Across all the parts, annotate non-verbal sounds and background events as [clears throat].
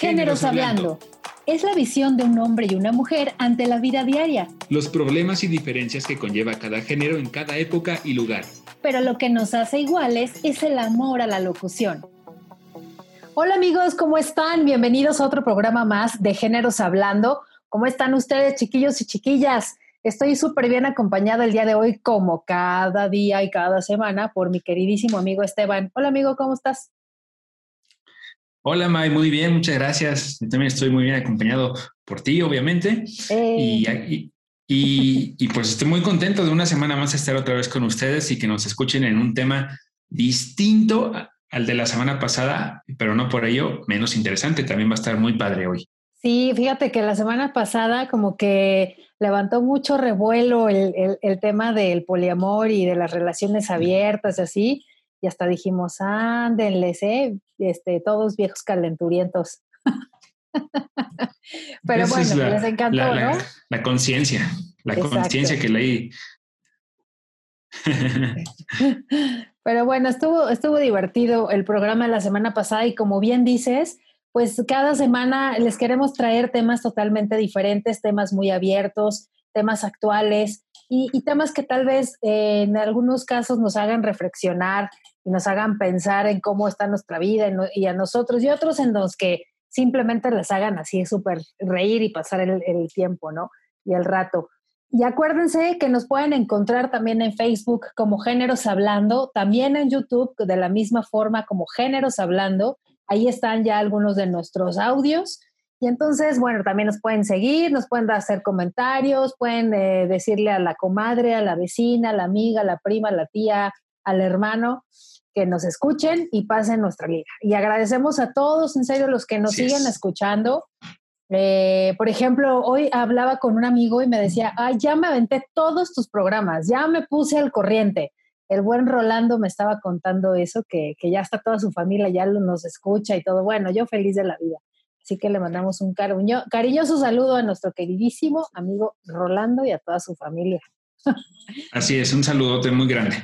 Géneros Hablando. Es la visión de un hombre y una mujer ante la vida diaria. Los problemas y diferencias que conlleva cada género en cada época y lugar. Pero lo que nos hace iguales es el amor a la locución. Hola amigos, ¿cómo están? Bienvenidos a otro programa más de Géneros Hablando. ¿Cómo están ustedes, chiquillos y chiquillas? Estoy súper bien acompañada el día de hoy, como cada día y cada semana, por mi queridísimo amigo Esteban. Hola amigo, ¿cómo estás? Hola, May, muy bien, muchas gracias. Yo también estoy muy bien acompañado por ti, obviamente. Y, y, pues estoy muy contento de una semana más estar otra vez con ustedes y que nos escuchen en un tema distinto al de la semana pasada, pero no por ello menos interesante. También va a estar muy padre hoy. Sí, fíjate que la semana pasada como que levantó mucho revuelo el, el, el tema del poliamor y de las relaciones abiertas, así y hasta dijimos, ándenles, ¿eh? Este, todos viejos calenturientos. [laughs] Pero bueno, les encantó, la, ¿no? La conciencia, la conciencia que leí. [laughs] Pero bueno, estuvo, estuvo divertido el programa la semana pasada y como bien dices, pues cada semana les queremos traer temas totalmente diferentes, temas muy abiertos, temas actuales y, temas que tal vez eh, en algunos casos nos hagan reflexionar y nos hagan pensar en cómo está nuestra vida y a nosotros y otros en los que simplemente les hagan así súper reír y pasar el, tiempo, ¿no? Y el rato. Y acuérdense que nos pueden encontrar también en Facebook como Géneros Hablando, también en YouTube de la misma forma como Géneros Hablando. Ahí están ya algunos de nuestros audios. Y entonces, bueno, también nos pueden seguir, nos pueden hacer comentarios, pueden eh, decirle a la comadre, a la vecina, a la amiga, a la prima, a la tía, al hermano que nos escuchen y pasen nuestra liga. Y agradecemos a todos, en serio, los que nos siguen escuchando. Eh, por ejemplo, hoy hablaba con un amigo y me decía, ay, ya me aventé todos tus programas, ya me puse al corriente. El buen Rolando me estaba contando eso, que, que ya está toda su familia, ya nos escucha y todo. Bueno, yo feliz de la vida. Así que le mandamos un cariño, cariñoso saludo a nuestro queridísimo amigo Rolando y a toda su familia. Así es, un saludote muy grande.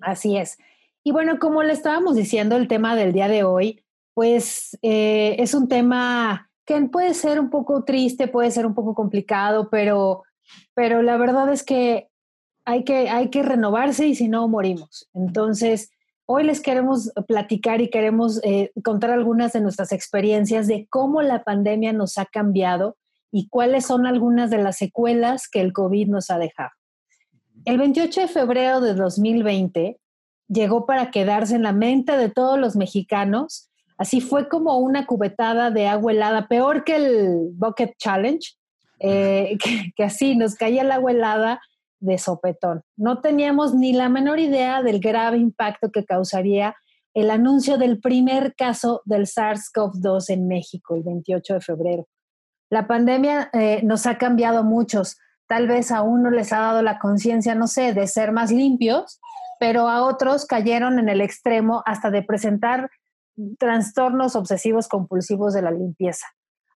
Así es. Y bueno, como le estábamos diciendo, el tema del día de hoy, pues eh, es un tema que puede ser un poco triste, puede ser un poco complicado, pero, pero la verdad es que hay, que hay que renovarse y si no, morimos. Entonces, hoy les queremos platicar y queremos eh, contar algunas de nuestras experiencias de cómo la pandemia nos ha cambiado y cuáles son algunas de las secuelas que el COVID nos ha dejado. El 28 de febrero de 2020 llegó para quedarse en la mente de todos los mexicanos. Así fue como una cubetada de agua helada, peor que el Bucket Challenge, eh, [laughs] que, así nos caía el agua helada de sopetón. No teníamos ni la menor idea del grave impacto que causaría el anuncio del primer caso del SARS-CoV-2 en México el 28 de febrero. La pandemia eh, nos ha cambiado a muchos. Tal vez a uno les ha dado la conciencia, no sé, de ser más limpios, pero a otros cayeron en el extremo hasta de presentar trastornos obsesivos compulsivos de la limpieza.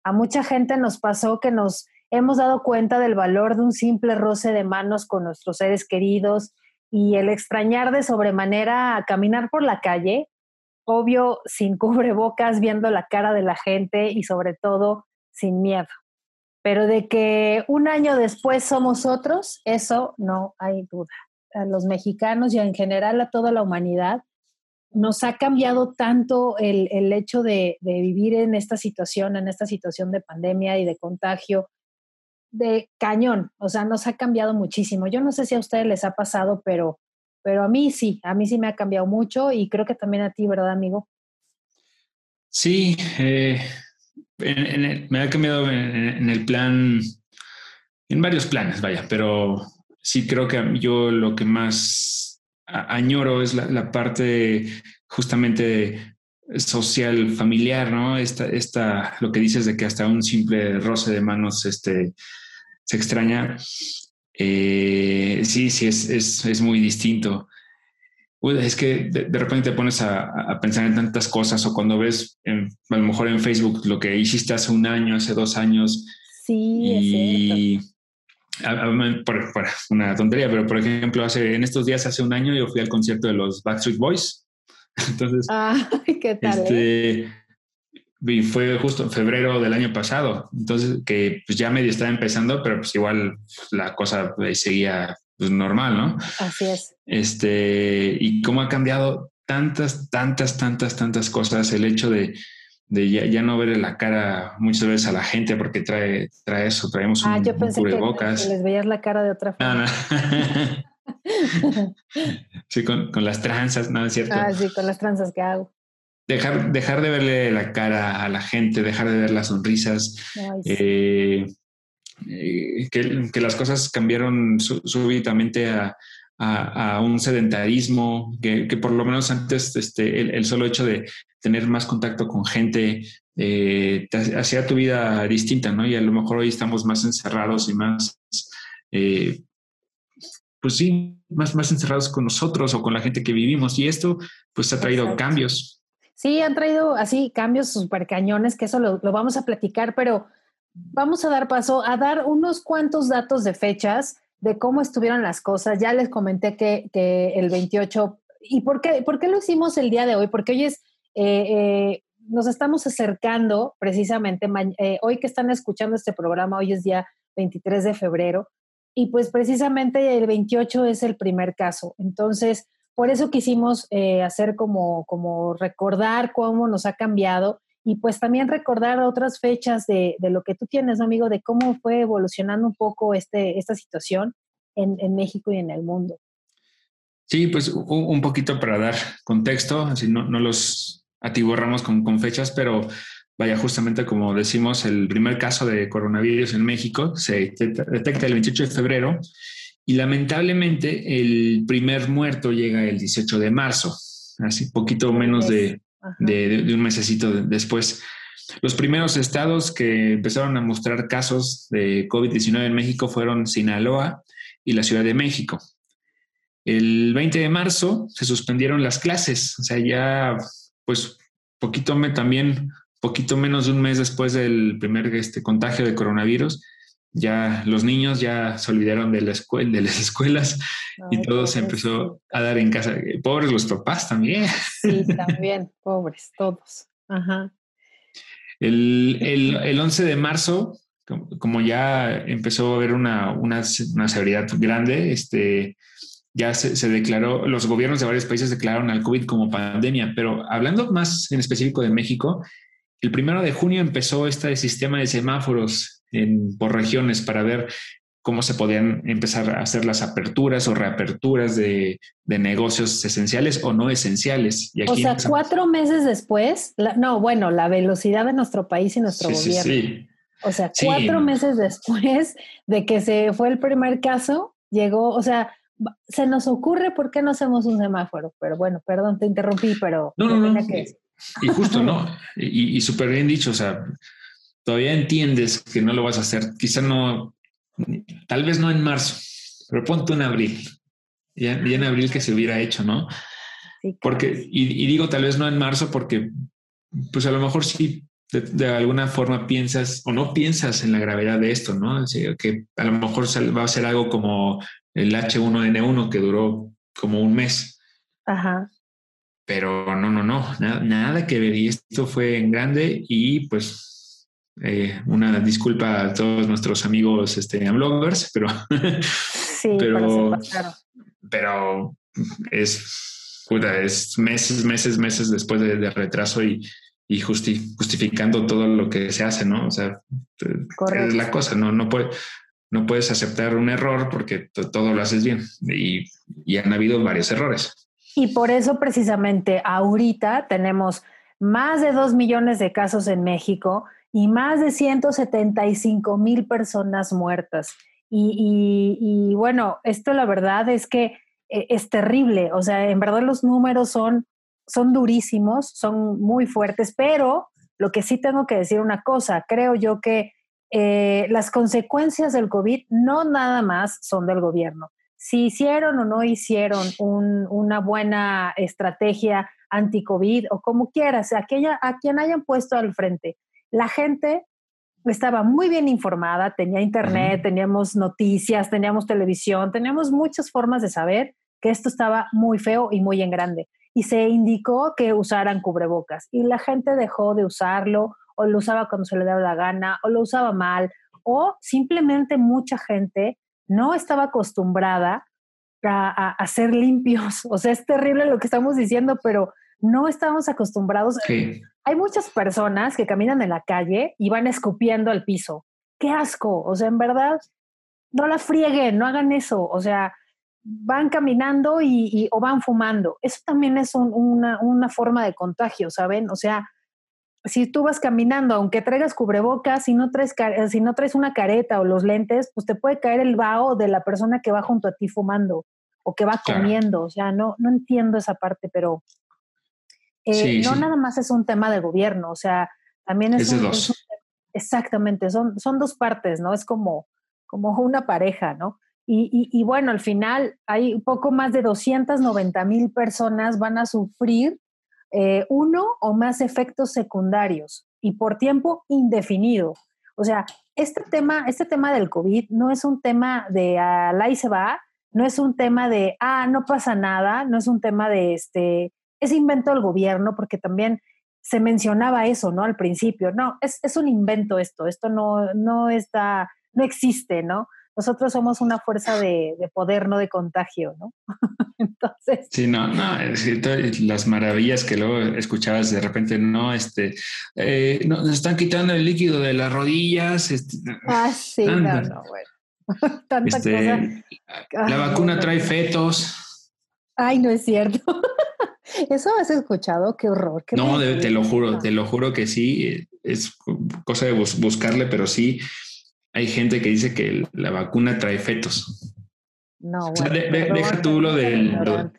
A mucha gente nos pasó que nos hemos dado cuenta del valor de un simple roce de manos con nuestros seres queridos y el extrañar de sobremanera caminar por la calle, obvio sin cubrebocas, viendo la cara de la gente y sobre todo sin miedo. Pero de que un año después somos otros, eso no hay duda a los mexicanos y en general a toda la humanidad, nos ha cambiado tanto el, el hecho de, vivir en esta situación, en esta situación de pandemia y de contagio, de cañón, o sea, nos ha cambiado muchísimo. Yo no sé si a ustedes les ha pasado, pero, pero a mí sí, a mí sí me ha cambiado mucho y creo que también a ti, ¿verdad, amigo? Sí, eh, me ha cambiado en el plan, en varios planes, vaya, pero sí creo que yo lo que más añoro es la, parte justamente social, familiar, ¿no? Esta, esta, lo que dices de que hasta un simple roce de manos este, se extraña. Eh, sí, sí, es, es, es, muy distinto. Es que de, repente te pones a, a, pensar en tantas cosas o cuando ves a lo mejor en Facebook lo que hiciste hace un año, hace dos años. Sí, y, por, una tontería, pero por ejemplo, hace, en estos días, hace un año, yo fui al concierto de los Backstreet Boys. [laughs] Entonces, [laughs] ¿qué tal? Este, y fue justo en febrero del año pasado. Entonces, que pues ya medio estaba empezando, pero pues igual la cosa seguía pues, normal, ¿no? Así es. Este, y cómo ha cambiado tantas, tantas, tantas, tantas cosas el hecho de, de ya, ya, no ver la cara muchas veces a la gente porque trae, trae eso, traemos ah, un, yo pensé que, les veías la cara de otra forma. [laughs] sí, con, con, las tranzas, ¿no es cierto? Ah, sí, con las tranzas que hago. Dejar, dejar de verle la cara a la gente, dejar de ver las sonrisas, eh, eh, que, que, las cosas cambiaron súbitamente a, a, un sedentarismo, que, que, por lo menos antes este, el, solo hecho de tener más contacto con gente eh, hacía tu vida distinta, ¿no? Y a lo mejor hoy estamos más encerrados y más, eh, pues sí, más, más encerrados con nosotros o con la gente que vivimos. Y esto pues ha traído cambios. Sí, han traído así cambios súper cañones, que eso lo, lo vamos a platicar, pero vamos a dar paso a dar unos cuantos datos de fechas de cómo estuvieron las cosas. Ya les comenté que, el 28, ¿y por qué, por qué lo hicimos el día de hoy? Porque hoy es, eh, eh, nos estamos acercando precisamente, eh, hoy que están escuchando este programa, hoy es día 23 de febrero, y pues precisamente el 28 es el primer caso. Entonces, por eso quisimos hacer como, como recordar cómo nos ha cambiado y pues también recordar otras fechas de, de lo que tú tienes, amigo, de cómo fue evolucionando un poco este, esta situación en, en México y en el mundo. Sí, pues un poquito para dar contexto, así no, no los atiborramos con, con, fechas, pero vaya, justamente como decimos, el primer caso de coronavirus en México se detecta el 28 de febrero y lamentablemente el primer muerto llega el 18 de marzo, así poquito menos de, de, un mesecito después. Los primeros estados que empezaron a mostrar casos de COVID-19 en México fueron Sinaloa y la Ciudad de México. El 20 de marzo se suspendieron las clases, o sea, ya pues poquito me, también, poquito menos de un mes después del primer este, contagio de coronavirus, ya los niños ya se olvidaron de, la escuela, de las [laughs] escuelas y todo se empezó a dar en casa. Pobres los papás también. Sí, también, pobres, todos. Ajá. El, el, el 11 de marzo, como ya empezó a haber una, una, una severidad grande, este, ya se, se, declaró, los gobiernos de varios países declararon al COVID como pandemia, pero hablando más en específico de México, el primero de junio empezó este sistema de semáforos por regiones para ver cómo se podían empezar a hacer las aperturas o reaperturas de, negocios esenciales o no esenciales. Y o sea, cuatro meses después, no, bueno, la velocidad de nuestro país y nuestro gobierno. Sí, O sea, cuatro meses después de que se fue el primer caso, llegó, o sea, se nos ocurre por qué no hacemos un semáforo, pero bueno, perdón, te interrumpí, pero no, no, no, y justo, ¿no? [laughs] Y, y súper bien dicho, o sea, todavía entiendes que no lo vas a hacer, quizá no, tal vez no en marzo, pero ponte en abril, ya, en abril que se hubiera hecho, ¿no? Porque, y, digo tal vez no en marzo porque, pues a lo mejor sí, de, alguna forma piensas o no piensas en la gravedad de esto, ¿no? que a lo mejor va a ser algo como el H1N1 que duró como un mes. Ajá. Pero no, no, no, nada, nada que ver. Y esto fue en grande y pues eh, una disculpa a todos nuestros amigos este, bloggers, pero, sí, [laughs] pero, pero es, es meses, meses, meses después de, retraso y, y justificando todo lo que se hace, ¿no? O sea, es la cosa, no, no, puede, no puedes aceptar un error porque todo lo haces bien y, y han habido varios errores. Y por eso precisamente ahorita tenemos más de dos millones de casos en México y más de 175 mil personas muertas. Y, bueno, esto la verdad es que eh, es terrible, o sea, en verdad los números son, son durísimos, son muy fuertes, pero lo que sí tengo que decir una cosa, creo yo que eh, las consecuencias del COVID no nada más son del gobierno. Si hicieron o no hicieron una buena estrategia anti-COVID o como quieras, a quien hayan puesto al frente, la gente estaba muy bien informada, tenía internet, teníamos noticias, teníamos televisión, teníamos muchas formas de saber que esto estaba muy feo y muy en grande. y se indicó que usaran cubrebocas y la gente dejó de usarlo o lo usaba cuando se le daba la gana o lo usaba mal o simplemente mucha gente no estaba acostumbrada a, ser limpios. [laughs] O sea, es terrible lo que estamos diciendo, pero no estamos acostumbrados. Hay muchas personas que caminan en la calle y van escupiendo al piso. ¡Qué asco! O sea, en verdad, no la frieguen, no hagan eso. O sea, van caminando y, o van fumando. Eso también es una, una, forma de contagio, ¿saben? O sea, si tú vas caminando, aunque traigas cubrebocas, si no traes, si no traes una careta o los lentes, pues te puede caer el vaho de la persona que va junto a ti fumando o que va comiendo. O sea, no, no entiendo esa parte, pero eh, no nada más es un tema de gobierno, o sea, también es, un, exactamente, son, son dos partes, ¿no? Es como, como una pareja, ¿no? Y, bueno, al final hay un poco más de 290 mil personas van a sufrir eh, uno o más efectos secundarios y por tiempo indefinido. O sea, este tema, este tema del COVID no es un tema de al y se va, no es un tema de, ah, no pasa nada, no es un tema de, este, es invento del gobierno, porque también se mencionaba eso, ¿no? Al principio, no, es, es un invento esto, esto no, no está, no existe, ¿no? nosotros somos una fuerza de, poder, no de contagio, ¿no? [laughs] Entonces. Sí, no, no, las maravillas que luego escuchabas de repente, no, este, eh, nos están quitando el líquido de las rodillas. Este, ah, sí, no, no, bueno. [laughs] Tanta este, cosa. La vacuna trae fetos. Ay, no es cierto. [laughs] ¿Eso has escuchado? Qué horror. no, te lo juro, te lo juro que sí. Es cosa de buscarle, pero sí hay gente que dice que la vacuna trae fetos. No, bueno, deja tú lo del,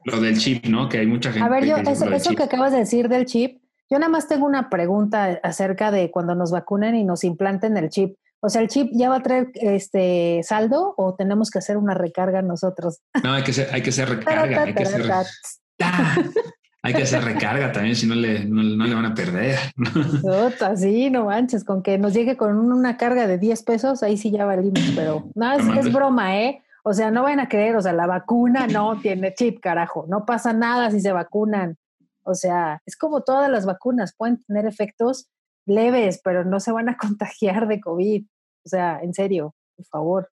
lo, del chip, ¿no? Que hay mucha gente. A ver, yo, eso, eso que acabas de decir del chip, yo nada más tengo una pregunta acerca de cuando nos vacunen y nos implanten el chip. O sea, ¿el chip ya va a traer este saldo o tenemos que hacer una recarga nosotros? No, hay que hacer, hay que hacer [laughs] recarga. hay que hacer... [laughs] Hay que hacer recarga también, si no le, no, le van a perder. sí, no manches, con que nos llegue con una carga de 10 pesos, ahí sí ya valimos, pero no, es, broma, ¿eh? O sea, no van a creer, o sea, la vacuna no tiene chip, carajo, no pasa nada si se vacunan. O sea, es como todas las vacunas, pueden tener efectos leves, pero no se van a [laughs] contagiar de COVID. O sea, en serio, por favor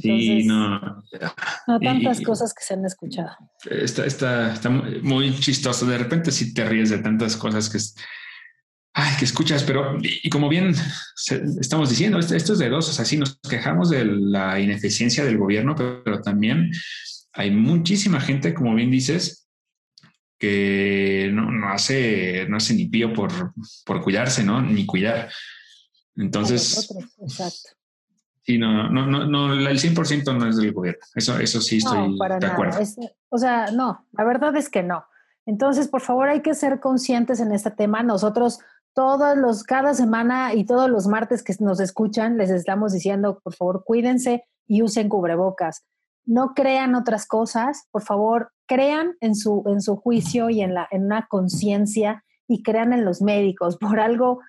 sí, no. No tantas cosas que se han escuchado. Está, está, está muy chistoso. De repente sí te ríes de tantas cosas que, ay, que escuchas, pero y como bien estamos diciendo, esto, es de dos, o sea, sí nos quejamos de la ineficiencia del gobierno, pero, también hay muchísima gente, como bien dices, que no, no, hace, no hace ni pío por, por cuidarse, ¿no? Ni cuidar. Entonces, exacto. Sí, no, no, no, no, el 100% no es del gobierno. Eso, eso sí estoy de acuerdo. o sea, no, la verdad es que no. Entonces, por favor, hay que ser conscientes en este tema. Nosotros todos los, cada semana y todos los martes que nos escuchan, les estamos diciendo, por favor, cuídense y usen cubrebocas. No crean otras cosas, por favor, crean en su, en su juicio y en, la, en una conciencia y crean en los médicos. Por algo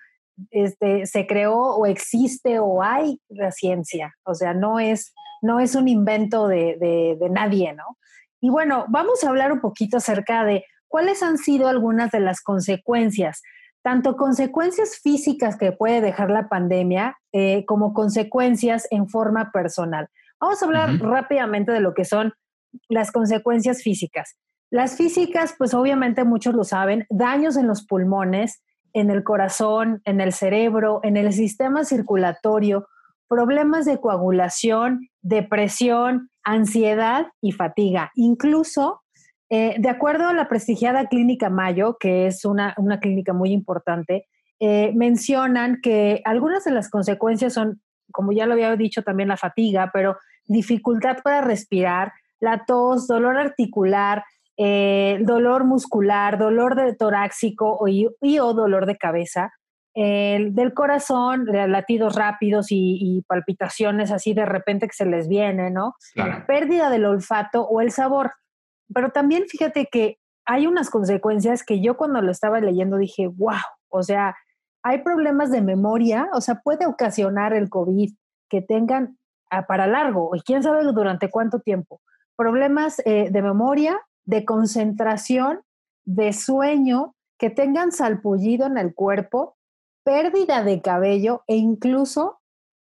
este, se creó o existe o hay la ciencia. O sea, no es, no es un invento de, de, nadie, ¿no? Y bueno, vamos a hablar un poquito acerca de cuáles han sido algunas de las consecuencias, tanto consecuencias físicas que puede dejar la pandemia eh, como consecuencias en forma personal. Vamos a hablar rápidamente de lo que son las consecuencias físicas. Las físicas, pues obviamente muchos lo saben, daños en los pulmones, en el corazón, en el cerebro, en el sistema circulatorio, problemas de coagulación, depresión, ansiedad y fatiga. Incluso, eh, de acuerdo a la prestigiada Clínica Mayo, que es una, clínica muy importante, eh, mencionan que algunas de las consecuencias son, como ya lo había dicho también, la fatiga, pero dificultad para respirar, la tos, dolor articular, eh, dolor muscular, dolor de torácico y, o dolor de cabeza, del corazón, latidos rápidos y, palpitaciones así de repente que se les viene, ¿no? Pérdida del olfato o el sabor. Pero también fíjate que hay unas consecuencias que yo cuando lo estaba leyendo dije, wow, o sea, hay problemas de memoria, o sea, puede ocasionar el COVID que tengan ah, para largo, y quién sabe durante cuánto tiempo. Problemas eh, de memoria, de concentración de sueño, que tengan salpullido en el cuerpo, pérdida de cabello e incluso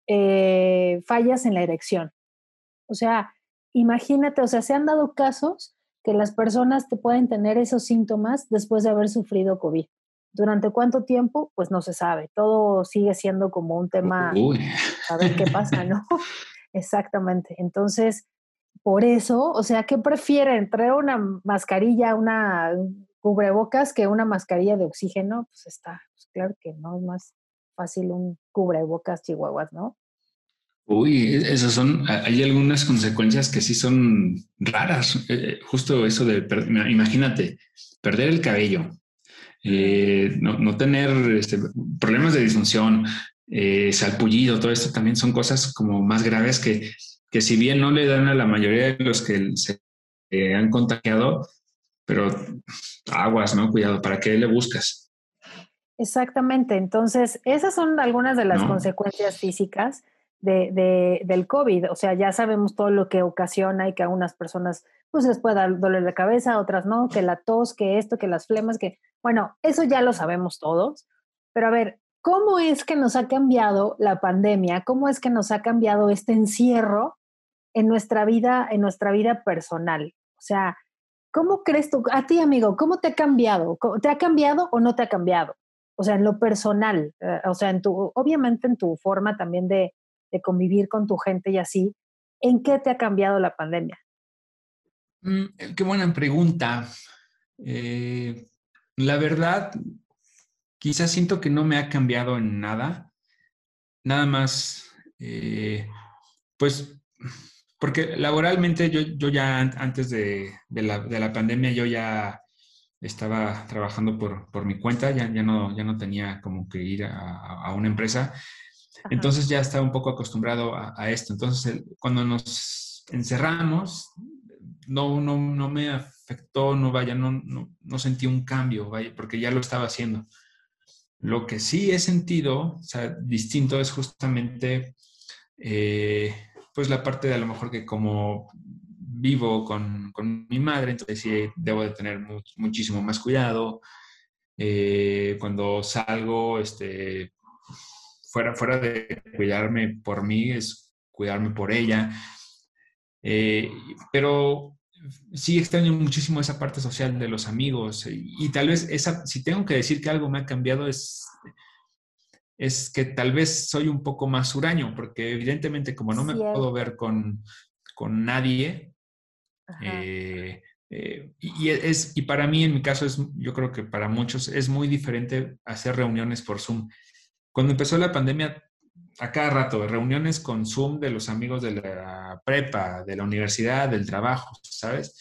eh, fallas en la erección. O sea, imagínate, o sea, se han dado casos que las personas te pueden tener esos síntomas después de haber sufrido COVID. ¿Durante cuánto tiempo? Pues no se sabe. Todo sigue siendo como un tema a ver qué pasa, ¿no? [laughs] Exactamente. Entonces, por eso, o sea, ¿qué prefieren? ¿Traer una mascarilla, una cubrebocas que una mascarilla de oxígeno? Pues está, pues claro que no es más fácil un cubrebocas chihuahuas, ¿no? Uy, e, esas son, hay algunas consecuencias que sí son raras. Eh, eh, justo eso de, imagínate, perder el cabello, eh, no, tener este, problemas de disfunción, salpullido, todo esto también son cosas como más graves que, que si bien no le dan a la mayoría de los que se han contagiado, pero aguas, ¿no? Cuidado, ¿para qué le buscas? Exactamente. Entonces, esas son algunas de las consecuencias físicas de, del COVID. O sea, ya sabemos todo lo que ocasiona y que a unas personas pues les puede dar dolor de cabeza, a otras no, que la tos, que esto, que las flemas, que, bueno, eso ya lo sabemos todos. Pero a ver, ¿cómo es que nos ha cambiado la pandemia? ¿Cómo es que nos ha cambiado este encierro en nuestra vida, en nuestra vida personal? O sea, ¿cómo crees tú, a ti amigo, cómo te ha cambiado? ¿Te ha cambiado o no te ha cambiado? O sea, en lo personal, eh, o sea, en tu, obviamente en tu forma también de, de convivir con tu gente y así, ¿en qué te ha cambiado la pandemia? Mm, eh, qué buena pregunta. Eh, la verdad, quizás siento que no me ha cambiado en nada. Nada más, pues, porque laboralmente yo, yo ya antes de, la, pandemia, yo ya estaba trabajando por, mi cuenta, ya, ya, no, ya no tenía como que ir a, a una empresa. Entonces ya estaba un poco acostumbrado a, esto. Entonces, cuando nos encerramos, no, no, no me afectó, no vaya, no, no, sentí un cambio, vaya, porque ya lo estaba haciendo. Lo que sí he sentido, o sea, distinto es justamente, eh, pues la parte de a lo mejor que como vivo con, mi madre, entonces sí debo de tener muchísimo más cuidado. Eh, cuando salgo, este, fuera, fuera de cuidarme por mí, es cuidarme por ella. Eh, pero sí extraño muchísimo esa parte social de los amigos y, tal vez esa, si tengo que decir que algo me ha cambiado es, es que tal vez soy un poco más huraño, porque evidentemente como no me puedo ver con, con nadie, eh, eh, y, es, y para mí, en mi caso, es, yo creo que para muchos es muy diferente hacer reuniones por Zoom. Cuando empezó la pandemia, a cada rato, reuniones con Zoom de los amigos de la prepa, de la universidad, del trabajo, ¿sabes?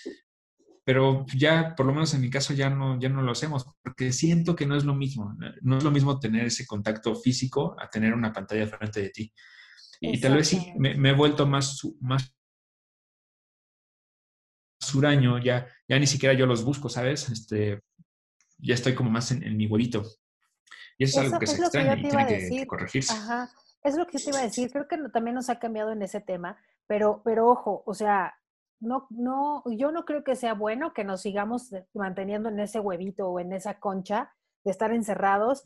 Pero ya, por lo menos en mi caso, ya no, ya no lo hacemos, porque siento que no es lo mismo. No es lo mismo tener ese contacto físico a tener una pantalla frente de ti. Y tal vez sí, me, he vuelto más, más suraño, ya, ya ni siquiera yo los busco, ¿sabes? Este, ya estoy como más en, en mi huevito. Y eso, es algo que se extraña y tiene que, corregirse. Ajá. Es lo que yo te iba a decir. Creo que también nos ha cambiado en ese tema, pero, pero ojo, o sea, no, no, yo no creo que sea bueno que nos sigamos manteniendo en ese huevito o en esa concha de estar encerrados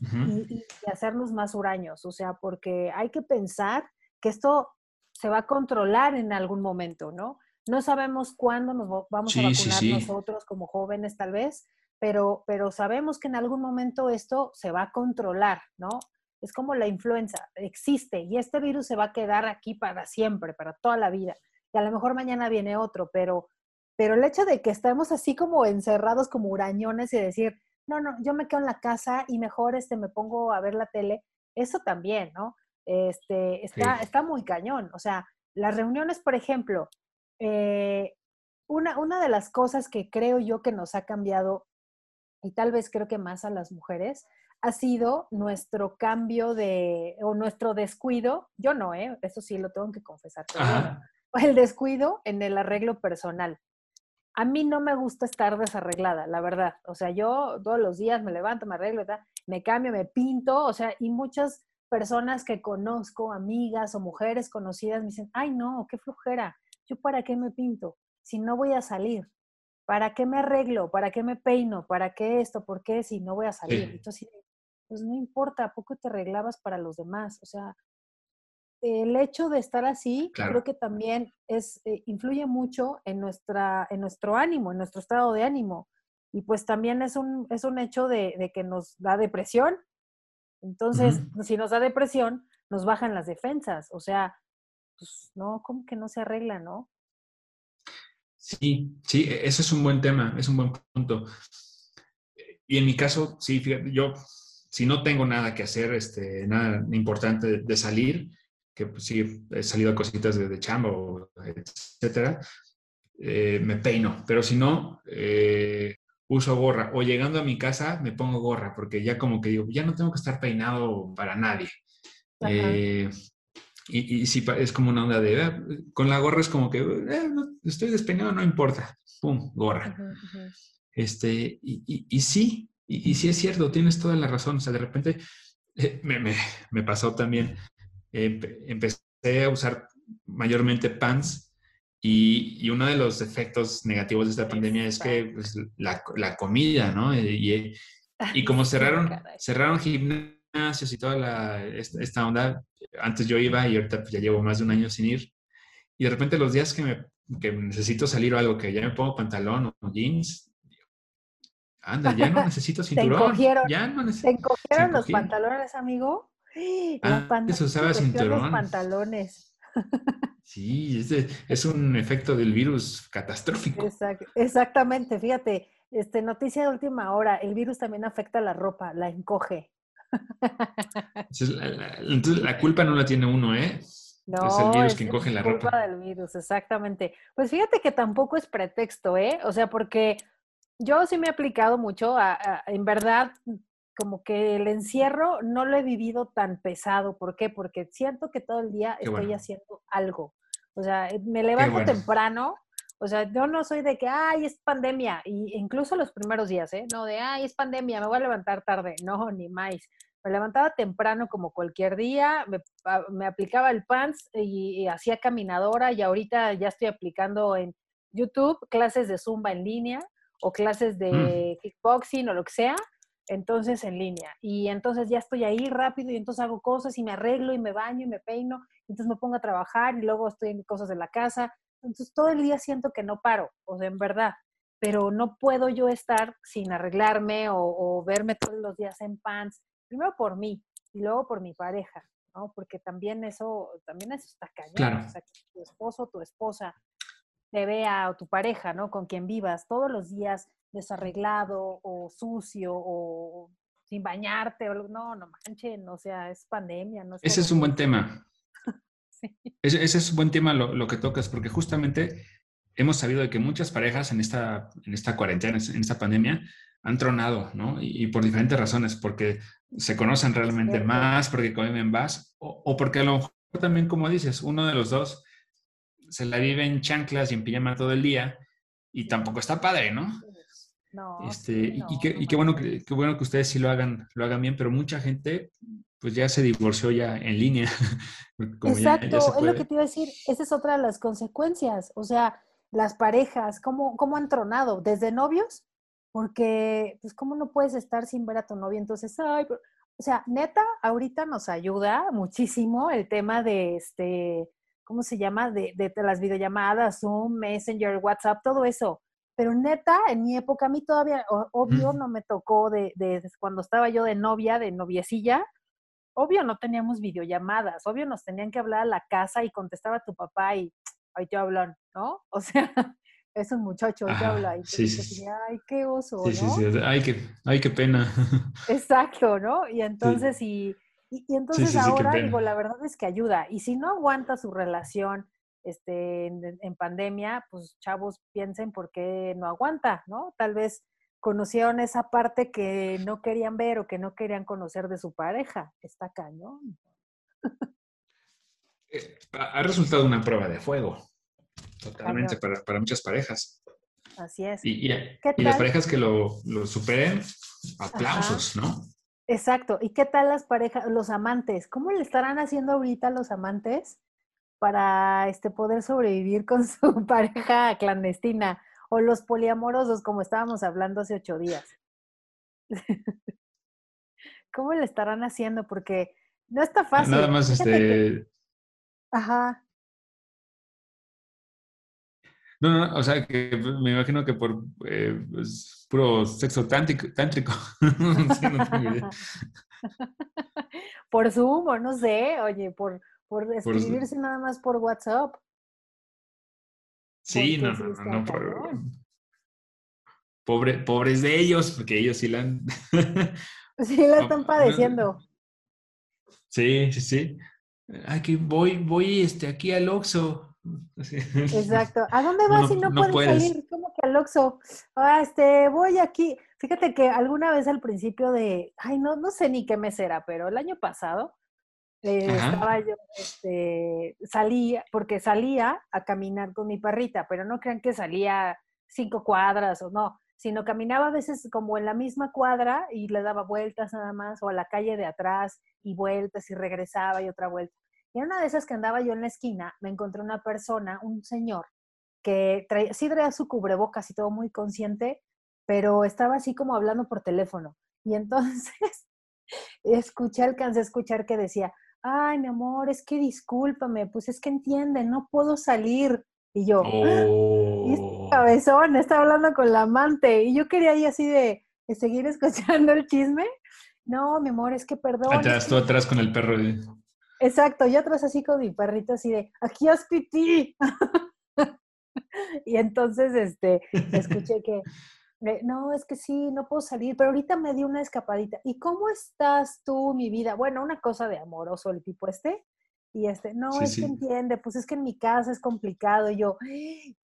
y, hacernos más huraños. O sea, porque hay que pensar que esto se va a controlar en algún momento, ¿no? No sabemos cuándo nos vamos a vacunar nosotros como jóvenes, tal vez, pero, pero sabemos que en algún momento esto se va a controlar, ¿no? Es como la influenza, existe y este virus se va a quedar aquí para siempre, para toda la vida. Y a lo mejor mañana viene otro, pero, pero el hecho de que estemos así como encerrados como urañones y decir, no, no, yo me quedo en la casa y mejor este, me pongo a ver la tele, eso también, ¿no? Este, está, está muy cañón. O sea, las reuniones, por ejemplo, eh, una, una de las cosas que creo yo que nos ha cambiado y tal vez creo que más a las mujeres, ha sido nuestro cambio de, o nuestro descuido, yo no, ¿eh? eso sí lo tengo que confesar, [laughs] el descuido en el arreglo personal. A mí no me gusta estar desarreglada, la verdad. O sea, yo todos los días me levanto, me arreglo, me cambio, me pinto, o sea, y muchas personas que conozco, amigas o mujeres conocidas, me dicen, ay no, qué flojera, yo para qué me pinto si no voy a salir. ¿para qué me arreglo? ¿Para qué me peino? ¿Para qué esto? ¿Por qué si no voy a salir? Entonces, pues no importa, ¿a poco te arreglabas para los demás? O sea, el hecho de estar así, creo que también es, eh, influye mucho en, nuestra, en nuestro ánimo, en nuestro estado de ánimo. Y pues también es un, es un hecho de, que nos da depresión. Entonces, si nos da depresión, nos bajan las defensas. O sea, pues no, como que no se arregla, no? Sí, sí, e, eso es un buen tema, es un buen punto. Y en mi caso, sí, fíjate, yo, si no tengo nada que hacer, este, nada importante de salir, que pues, sí he salido a cositas de, de chamba, etcétera, eh, me peino. Pero si no, eh, uso gorra. O llegando a mi casa, me pongo gorra, porque ya como que digo, ya no tengo que estar peinado para nadie. Eh, y, y si es como una onda de, ah, con la gorra es como que, estoy despeinado, no importa. Pum, gorra. Este, y, y, sí, y, sí es cierto, tienes toda la razón. O sea, de repente me, me, me pasó también empecé a usar mayormente pants y, uno de los efectos negativos de esta pandemia es que pues, la, comida, ¿no? Y, y como cerraron, cerraron gimnasios y toda la, esta, onda, antes yo iba y ahorita pues, ya llevo más de un año sin ir. Y de repente los días que, me, que necesito salir o algo, que ya me pongo pantalón o jeans, anda, ya no [laughs] necesito cinturón. ¿Te encogieron, ya no necesito, ¿Te encogieron los pantalones, amigo? Ah, eso usaba cinturón. pantalones. Sí, es, es, un efecto del virus catastrófico. exactamente, fíjate, este, noticia de última hora, el virus también afecta la ropa, la encoge. [laughs] Entonces la, culpa no la tiene uno, ¿eh? No, es el virus que encoge la ropa. Culpa del virus, exactamente. Pues fíjate que tampoco es pretexto, ¿eh? O sea, porque yo sí me he aplicado mucho, en verdad, como que el encierro no lo he vivido tan pesado. ¿Por qué? Porque siento que todo el día estoy haciendo algo. O sea, eh, me levanto temprano. O sea, yo no soy de que, ay, es pandemia. Y incluso los primeros días, ¿eh? No de, ay, es pandemia, me voy a levantar tarde. No, ni más. Me levantaba temprano como cualquier día, me, aplicaba el pants y, hacía caminadora y ahorita ya estoy aplicando en YouTube clases de zumba en línea o clases mm. de kickboxing o lo que sea entonces en línea. Y entonces ya estoy ahí rápido y entonces hago cosas y me arreglo y me baño y me peino, entonces me pongo a trabajar y luego estoy en cosas de la casa. Entonces todo el día siento que no paro, o sea, en verdad, pero no puedo yo estar sin arreglarme o, verme todos los días en pants, primero por mí y luego por mi pareja, ¿no? Porque también eso, también eso está cañón. O sea, que tu esposo, tu esposa te vea o tu pareja, ¿no? Con quien vivas todos los días desarreglado o sucio o sin bañarte. O, no, no manchen, o sea, es pandemia. No [laughs] ese es un buen tema. ese, es un buen tema lo, que tocas, porque justamente hemos sabido de que muchas parejas en esta, en esta cuarentena, en esta pandemia, han tronado, ¿no? Y, por diferentes razones, porque se conocen realmente más, porque comen más, o, o, porque a lo mejor también, como dices, uno de los dos se la vive en chanclas y en pijama todo el día y tampoco está padre, ¿no? este, y, qué, bueno que, bueno que ustedes sí lo hagan, lo hagan bien, pero mucha gente pues ya se divorció ya en línea. [laughs] Exacto, es lo que te iba a decir, esa es otra de las consecuencias, o sea, las parejas, ¿cómo, cómo han tronado? ¿Desde novios? Porque, pues, ¿cómo no puedes estar sin ver a tu novia? Entonces, ay, o sea, neta, ahorita nos ayuda muchísimo el tema de, este, ¿cómo se llama? De, de las videollamadas, Zoom, Messenger, WhatsApp, todo eso pero neta, en mi época, a mí todavía, obvio, no me tocó de, de, cuando estaba yo de novia, de noviecilla, obvio no teníamos videollamadas, obvio nos tenían que hablar a la casa y contestaba tu papá y ahí te hablan, ¿no? [laughs] O sea, es un muchacho, ahí te habla. Y sí, sí, ay, qué oso, sí, Sí, sí, ay, qué, ay, qué pena. [laughs] Exacto, ¿no? Y entonces, y, y, entonces ahora, digo, la verdad es que ayuda. Y si no aguanta su relación, este, en, pandemia, pues chavos piensen por qué no aguanta, ¿no? Tal vez conocieron esa parte que no querían ver o que no querían conocer de su pareja. Está cañón. Eh, ha resultado una prueba de fuego, totalmente, para, muchas parejas. Así es. Y, las parejas que lo, superen, aplausos, ¿no? Exacto. ¿Y qué tal las parejas, los amantes? ¿Cómo le estarán haciendo ahorita los amantes para este, poder sobrevivir con [laughs] su pareja clandestina. o los poliamorosos, como estábamos hablando hace ocho días. [laughs] ¿Cómo le estarán haciendo? Porque no está fácil. Nada más este. Ajá. No, no, o sea, que me imagino que por eh, pues, puro sexo tántrico. [laughs] tántrico. [laughs] por Zoom o no sé, oye, por, por escribirse nada más por WhatsApp. Sí, no, no, no, pobre, pobres de ellos, porque ellos sí la han... [laughs] sí la están padeciendo. Sí, sí, sí. Aquí voy, voy este, aquí al Oxxo. Exacto. ¿A dónde vas si no, puedes, salir? ¿Cómo que al Oxxo? Ah, este, voy aquí. Fíjate que alguna vez al principio de, ay, no, no sé ni qué mes era, pero el año pasado eh, estaba yo, este, salía, porque salía a caminar con mi perrita, pero no crean que salía cinco cuadras o no, sino caminaba a veces como en la misma cuadra y le daba vueltas nada más, o a la calle de atrás y vueltas y regresaba y otra vuelta. Y en una de esas que andaba yo en la esquina, me encontré una persona, un señor, que traía, sí traía su cubrebocas y todo muy consciente, pero estaba así como hablando por teléfono. Y entonces [laughs] escuché, alcancé a escuchar que decía, ay, mi amor, es que discúlpame, pues es que entiende, no puedo salir. Y yo, [gasps] oh. este cabezón, está hablando con la amante. Y yo quería ahí así de, seguir [laughs] escuchando el chisme. No, mi amor, es que perdón. Atrás, tú atrás con el perro. Exacto, yo atrás así con mi perrito así de, aquí has pití. [laughs] y entonces, este, escuché que, no, es que sí, no puedo salir, pero ahorita me di una escapadita. ¿Y cómo estás tú, mi vida? Bueno, una cosa de amoroso el tipo este. Y este, no, es que entiende, pues es que en mi casa es complicado. Y yo,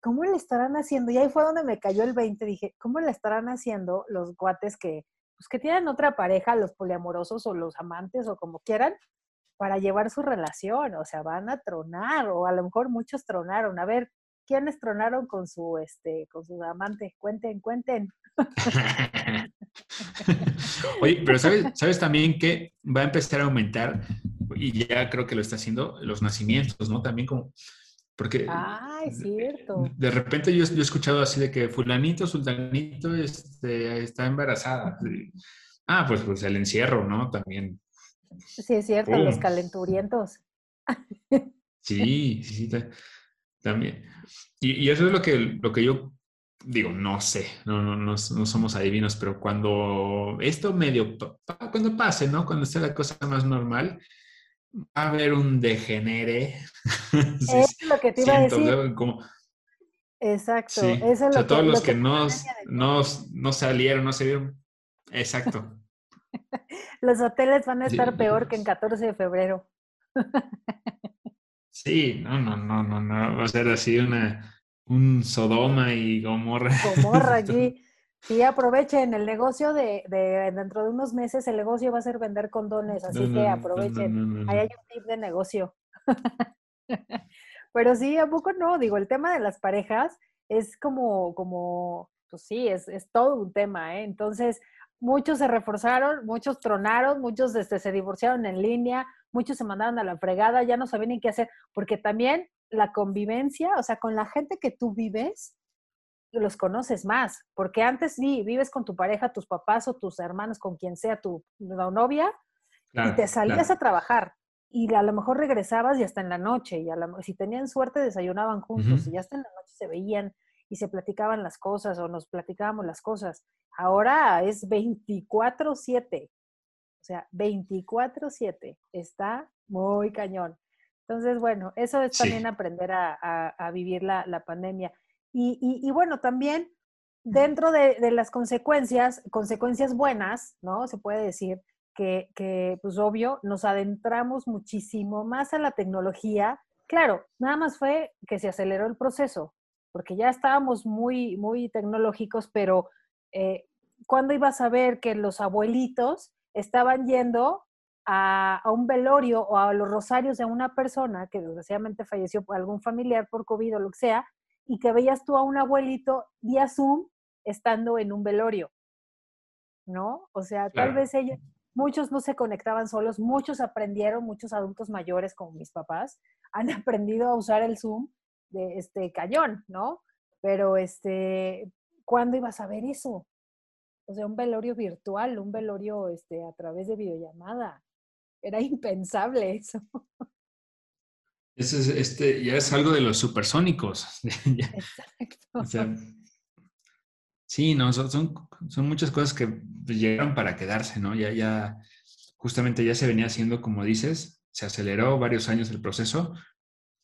¿cómo le estarán haciendo? Y ahí fue donde me cayó el 20. Dije, ¿cómo le estarán haciendo los guates que, pues que tienen otra pareja, los poliamorosos o los amantes o como quieran, para llevar su relación? O sea, van a tronar, o a lo mejor muchos tronaron. A ver, ¿quiénes tronaron con su, este, con su amante? Cuenten, cuenten. [laughs] Oye, pero sabes, sabes también que va a empezar a aumentar y ya creo que lo está haciendo, los nacimientos, ¿no? También como, porque... Ah, es cierto. De repente yo, he escuchado así de que fulanito, sultanito este, está embarazada. Ah, pues, pues el encierro, ¿no? También. Sí, es cierto, los calenturientos. Sí, sí, sí, también. Y, y, eso es lo que, lo que yo digo, no sé, no, no, no, somos adivinos, pero cuando esto medio, cuando pase, ¿no? Cuando esté la cosa más normal, va a haber un degenere. [laughs] es lo que te iba a decir. Como, exacto. Sí. Eso es o sea, todos los que, no, no, no, salieron, no se vieron. Exacto. [laughs] los hoteles van a estar peor que en 14 de febrero. [laughs] sí, no, no, no, no, no. Va a ser así una, un Sodoma y Gomorra. Gomorra [laughs] allí. Sí, aprovechen el negocio de, de, dentro de unos meses, el negocio va a ser vender condones, así que aprovechen. Ahí hay un tip de negocio. Pero sí, ¿a poco no? Digo, el tema de las parejas es como, como, pues sí, es, es todo un tema, ¿eh? Entonces, muchos se reforzaron, muchos tronaron, muchos este, se divorciaron en línea, muchos se mandaron a la fregada, ya no sabían ni qué hacer, porque también la convivencia, o sea, con la gente que tú vives, los conoces más, porque antes sí, vives con tu pareja, tus papás o tus hermanos, con quien sea tu novia, y te salías a trabajar y a lo mejor regresabas y hasta en la noche, y a si tenían suerte desayunaban juntos y hasta en la noche se veían y se platicaban las cosas o nos platicábamos las cosas. Ahora es 24/7, o sea, 24/7, está muy cañón. Entonces, bueno, eso es también aprender a, vivir la, pandemia. Y, bueno, también dentro de, las consecuencias, consecuencias buenas, ¿no? Se puede decir que, que, pues obvio, nos adentramos muchísimo más a la tecnología. Claro, nada más fue que se aceleró el proceso, porque ya estábamos muy, muy tecnológicos, pero eh, ¿cuándo ibas a ver que los abuelitos estaban yendo a, un velorio o a los rosarios de una persona que desgraciadamente falleció por algún familiar por COVID o lo que sea, y que veías tú a un abuelito vía Zoom estando en un velorio, ¿no? O sea, tal vez ellos, muchos no se conectaban solos, muchos aprendieron, muchos adultos mayores como mis papás, han [laughs] aprendido a usar el Zoom de este cañón, ¿no? pero este, ¿cuándo ibas a ver eso? O sea, un velorio virtual, un velorio este, a través de videollamada. Era [laughs] impensable eso. Eso es, este, ya es algo de los supersónicos. [laughs] Exacto. sí, no, son, son, muchas cosas que pues, llegaron para quedarse, ¿no? Ya, ya, justamente ya se venía haciendo, como dices, se aceleró varios años el proceso,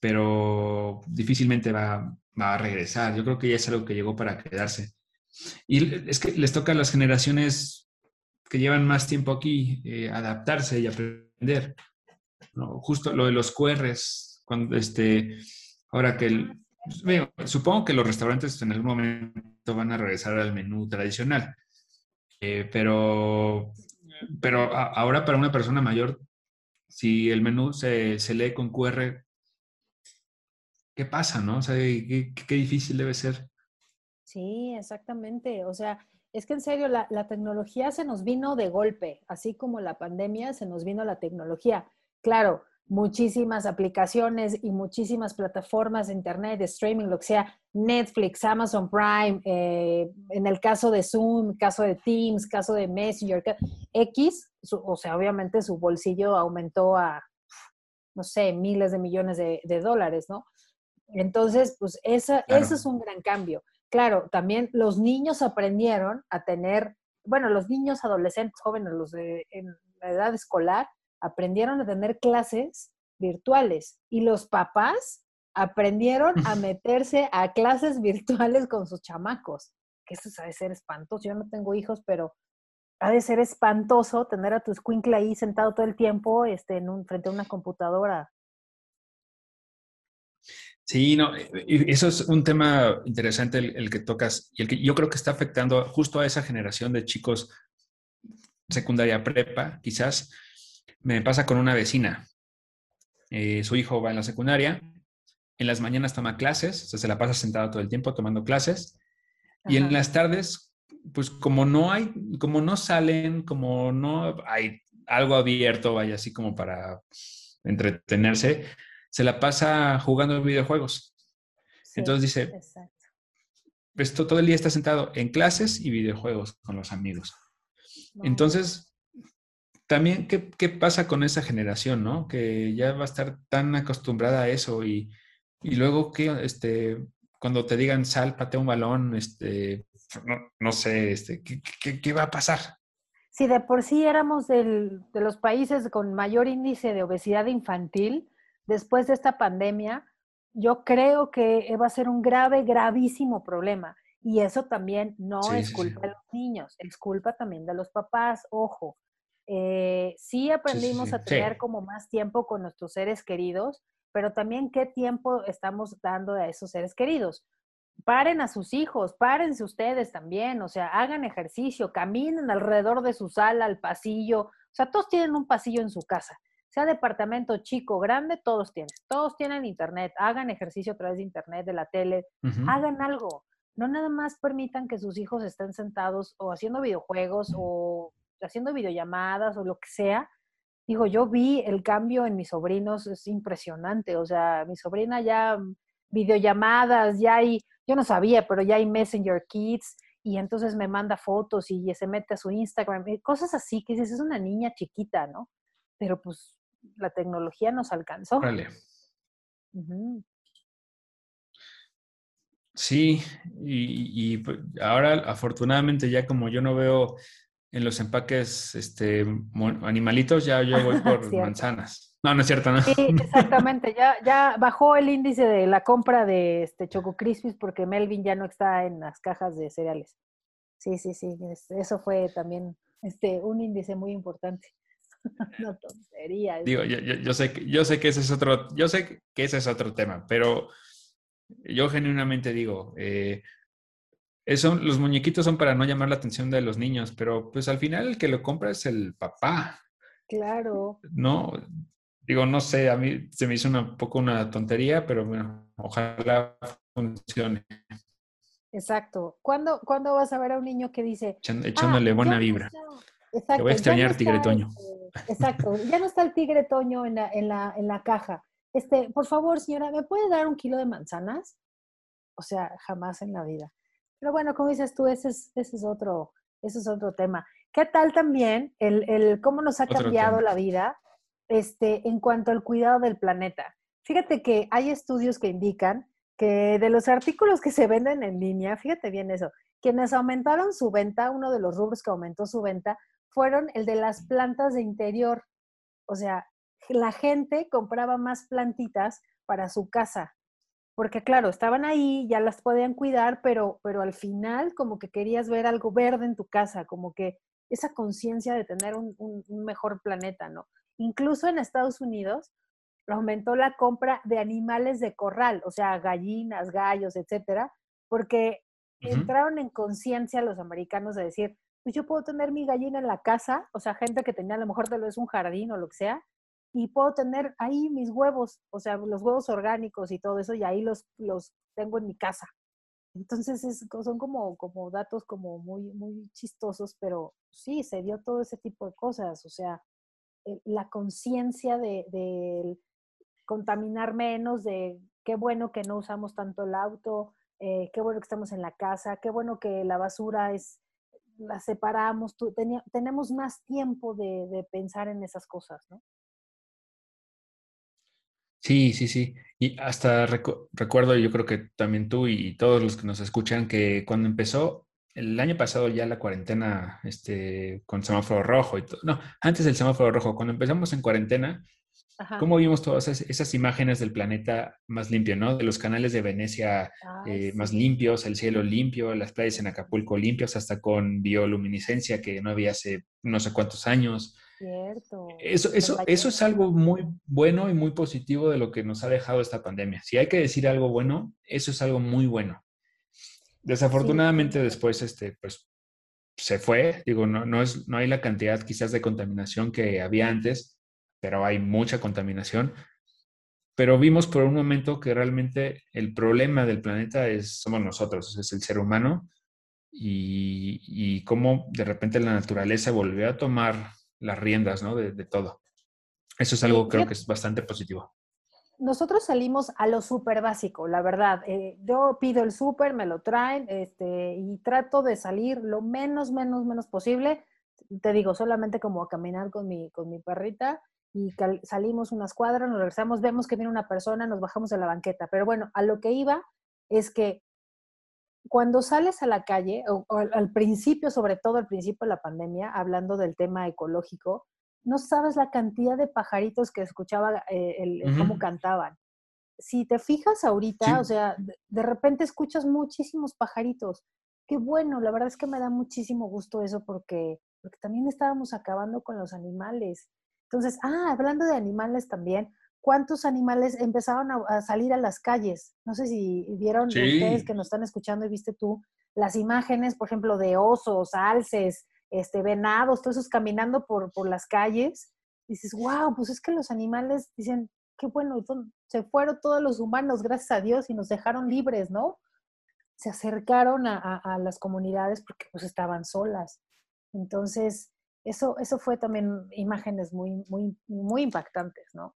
pero difícilmente va, a regresar. Yo creo que ya es algo que llegó para quedarse. Y es que les toca a las generaciones que llevan más tiempo aquí eh, adaptarse y aprender. Justo lo de los QRs, cuando este, ahora que el, supongo que los restaurantes en algún momento van a regresar al menú tradicional, eh, pero, pero ahora para una persona mayor, si el menú se, se lee con QR, ¿qué pasa, no? O sea, qué, difícil debe ser. Sí, exactamente. O sea, es que en serio, la, tecnología se nos vino de golpe, así como la pandemia se nos vino la tecnología. Claro, muchísimas aplicaciones y muchísimas plataformas de internet, de streaming, lo que sea, Netflix, Amazon Prime, eh, en el caso de Zoom, caso de Teams, caso de Messenger, X, o sea, obviamente su bolsillo aumentó a, no sé, miles de millones de, dólares, ¿no? Entonces, pues esa, eso es un gran cambio claro, también los niños aprendieron a tener, bueno, los niños, adolescentes, jóvenes, los de en la edad escolar, aprendieron a tener clases virtuales y los papás aprendieron a [laughs] meterse a clases virtuales con sus chamacos, que eso ha de ser espantoso. Yo no tengo hijos, pero ha de ser espantoso tener a tu escuincle ahí sentado todo el tiempo este, en un, frente a una computadora. Sí, no, eso es un tema interesante el, que tocas y el que yo creo que está afectando justo a esa generación de chicos secundaria prepa, quizás. Me pasa con una vecina. Eh, su hijo va en la secundaria, en las mañanas toma clases, o sea, se la pasa sentado todo el tiempo tomando clases, y en las tardes, pues como no hay, como no salen, como no hay algo abierto, vaya así como para entretenerse, se la pasa jugando videojuegos. Entonces dice, pues todo el día está sentado en clases y videojuegos con los amigos. Entonces, también, ¿qué, pasa con esa generación, no? Que ya va a estar tan acostumbrada a eso y, luego que, este, cuando te digan sal, patea un balón, este, no, sé, este, ¿qué, va a pasar? Si de por sí éramos de los países con mayor índice de obesidad infantil, después de esta pandemia, yo creo que va a ser un grave, gravísimo problema. Y eso también no es culpa de los niños, es culpa también de los papás, ojo. Eh, sí aprendimos a tener como más tiempo con nuestros seres queridos, pero también qué tiempo estamos dando a esos seres queridos. Paren a sus hijos, párense ustedes también, o sea, hagan ejercicio, caminen alrededor de su sala, al pasillo, o sea, todos tienen un pasillo en su casa sea departamento chico, grande, todos tienen. Todos tienen internet. Hagan ejercicio a través de internet, de la tele. Hagan algo. No nada más permitan que sus hijos estén sentados o haciendo videojuegos o haciendo videollamadas o lo que sea. Digo, yo vi el cambio en mis sobrinos, es impresionante. O sea, mi sobrina ya mm, videollamadas, ya hay, yo no sabía, pero ya hay Messenger Kids y entonces me manda fotos y se mete a su Instagram, cosas así que dices, es una niña chiquita, ¿no? Pero pues la tecnología nos alcanzó. Vale. Sí, y, pues, ahora afortunadamente ya como yo no veo en los empaques este, animalitos, ya yo voy [laughs] por manzanas. No, no es cierto, ¿no? Sí, exactamente. Ya, ya bajó el índice de la compra de este Choco Crispies porque Melvin ya no está en las cajas de cereales. Sí, sí, sí. Eso fue también este, un índice muy importante. [laughs] Una tontería. Digo, yo, yo, sé, yo sé que ese es otro, yo sé que ese es otro tema, pero yo genuinamente digo, eh, eso, los muñequitos son para no llamar la atención de los niños, pero pues al final el que lo compra es el papá. Claro. No, digo, no sé, a mí se me hizo un poco una tontería, pero bueno, ojalá funcione. Exacto. ¿Cuándo, ¿Cuándo vas a ver a un niño que dice... echándole ah, buena vibra. Exacto. Te voy a extrañar, Tigre Toño. Exacto, ya no está el Tigre Toño en la, en la, en la caja. Este, por favor, señora, ¿me puede dar un kilo de manzanas? O sea, jamás en la vida. Pero bueno, como dices tú, ese es, ese es, otro, ese es otro tema. ¿Qué tal también el, el cómo nos ha cambiado la vida este, en cuanto al cuidado del planeta? Fíjate que hay estudios que indican que de los artículos que se venden en línea, fíjate bien eso, quienes aumentaron su venta, uno de los rubros que aumentó su venta, fueron el de las plantas de interior. O sea, la gente compraba más plantitas para su casa, porque claro, estaban ahí, ya las podían cuidar, pero, pero al final como que querías ver algo verde en tu casa, como que esa conciencia de tener un, un mejor planeta, ¿no? Incluso en Estados Unidos, aumentó la compra de animales de corral, o sea, gallinas, gallos, etcétera, porque entraron en conciencia los americanos de decir, pues yo puedo tener mi gallina en la casa, o sea, gente que tenía a lo mejor tal vez un jardín o lo que sea, y puedo tener ahí mis huevos, o sea, los huevos orgánicos y todo eso, y ahí los, los tengo en mi casa. Entonces es, son como, como datos como muy, muy chistosos, pero sí, se dio todo ese tipo de cosas, o sea, la conciencia de, de, contaminar menos, de qué bueno que no usamos tanto el auto, eh, qué bueno que estamos en la casa, qué bueno que la basura es, la separamos, tenemos más tiempo de, pensar en esas cosas, ¿no? Sí, sí, sí. Y hasta recuerdo, yo creo que también tú y todos los que nos escuchan, que cuando empezó el año pasado ya la cuarentena este, con semáforo rojo y todo, no, antes del semáforo rojo, cuando empezamos en cuarentena, ¿Cómo vimos todas esas, imágenes del planeta más limpio, ¿no? De los canales de Venecia eh, más limpios, el cielo limpio, las playas en Acapulco limpios, hasta con bioluminiscencia que no había hace no sé cuántos años. Cierto. Eso, eso, eso es algo muy bueno y muy positivo de lo que nos ha dejado esta pandemia. Si hay que decir algo bueno, eso es algo muy bueno. Desafortunadamente después, este, pues, se fue. Digo, no, no, es, no hay la cantidad quizás de contaminación que había antes, pero hay mucha contaminación. Pero vimos por un momento que realmente el problema del planeta es, somos nosotros, es el ser humano, y, y cómo de repente la naturaleza volvió a tomar las riendas ¿no? de, todo. Eso es algo creo que es bastante positivo. Nosotros salimos a lo súper básico, la verdad. Eh, yo pido el súper, me lo traen este, y trato de salir lo menos, menos, menos posible. Te digo, solamente como a caminar con mi, con mi perrita y salimos unas cuadras, nos regresamos, vemos que viene una persona, nos bajamos de la banqueta. Pero bueno, a lo que iba es que cuando sales a la calle, o, al principio, sobre todo al principio de la pandemia, hablando del tema ecológico, no sabes la cantidad de pajaritos que escuchaba, eh, el, cómo cantaban. Si te fijas ahorita, o sea, de, repente escuchas muchísimos pajaritos. Qué bueno, la verdad es que me da muchísimo gusto eso porque, porque también estábamos acabando con los animales. Entonces, ah, hablando de animales también, ¿cuántos animales empezaron a, salir a las calles? No sé si vieron ustedes que nos están escuchando y viste tú las imágenes, por ejemplo, de osos, alces, este, venados, todos esos caminando por, por las calles. dices, wow, pues es que los animales dicen, qué bueno, se fueron todos los humanos, gracias a Dios, y nos dejaron libres, ¿no? Se acercaron a, a las comunidades porque pues estaban solas. Entonces, eso, eso fue también imágenes muy, muy, muy impactantes, ¿no?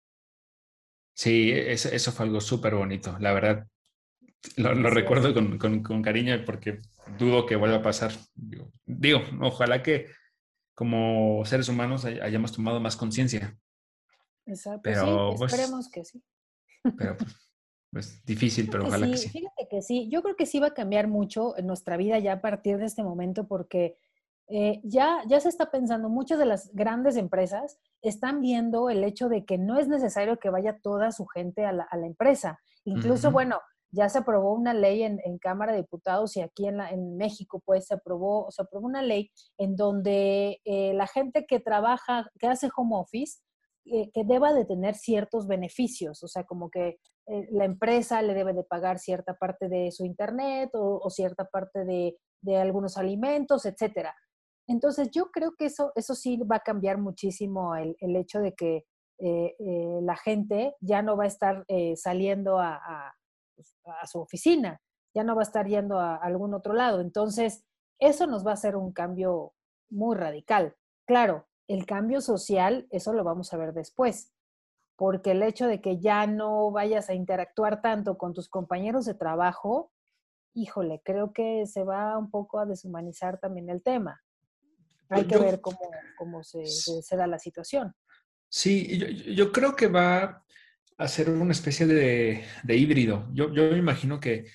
Sí, eso, eso fue algo súper bonito. La verdad, lo, recuerdo con, con, con, cariño porque dudo que vuelva a pasar. Digo, ojalá que como seres humanos hayamos tomado más conciencia. Exacto. Pero, sí, pues esperemos que sí. Pero pues, [laughs] difícil, pero ojalá que sí. Fíjate que sí. Yo creo que sí va a cambiar mucho en nuestra vida ya a partir de este momento porque eh, ya, ya se está pensando, muchas de las grandes empresas están viendo el hecho de que no es necesario que vaya toda su gente a la, empresa. Incluso, bueno, ya se aprobó una ley en, Cámara de Diputados y aquí en, en, México, pues se aprobó, se aprobó una ley en donde eh, la gente que trabaja, que hace home office, eh, que deba de tener ciertos beneficios, o sea, como que la empresa le debe de pagar cierta parte de su internet o, cierta parte de, de algunos alimentos, etcétera. Entonces, yo creo que eso, eso sí va a cambiar muchísimo el, hecho de que eh, eh, la gente ya no va a estar eh, saliendo pues, a, su oficina, ya no va a estar yendo a, algún otro lado. Entonces, eso nos va a hacer un cambio muy radical. Claro, el cambio social, eso lo vamos a ver después, porque el hecho de que ya no vayas a interactuar tanto con tus compañeros de trabajo, híjole, creo que se va un poco a deshumanizar también el tema. Hay que ver cómo, cómo se, se, da la situación. Sí, yo, yo, creo que va a ser una especie de, de híbrido. Yo, yo me imagino que,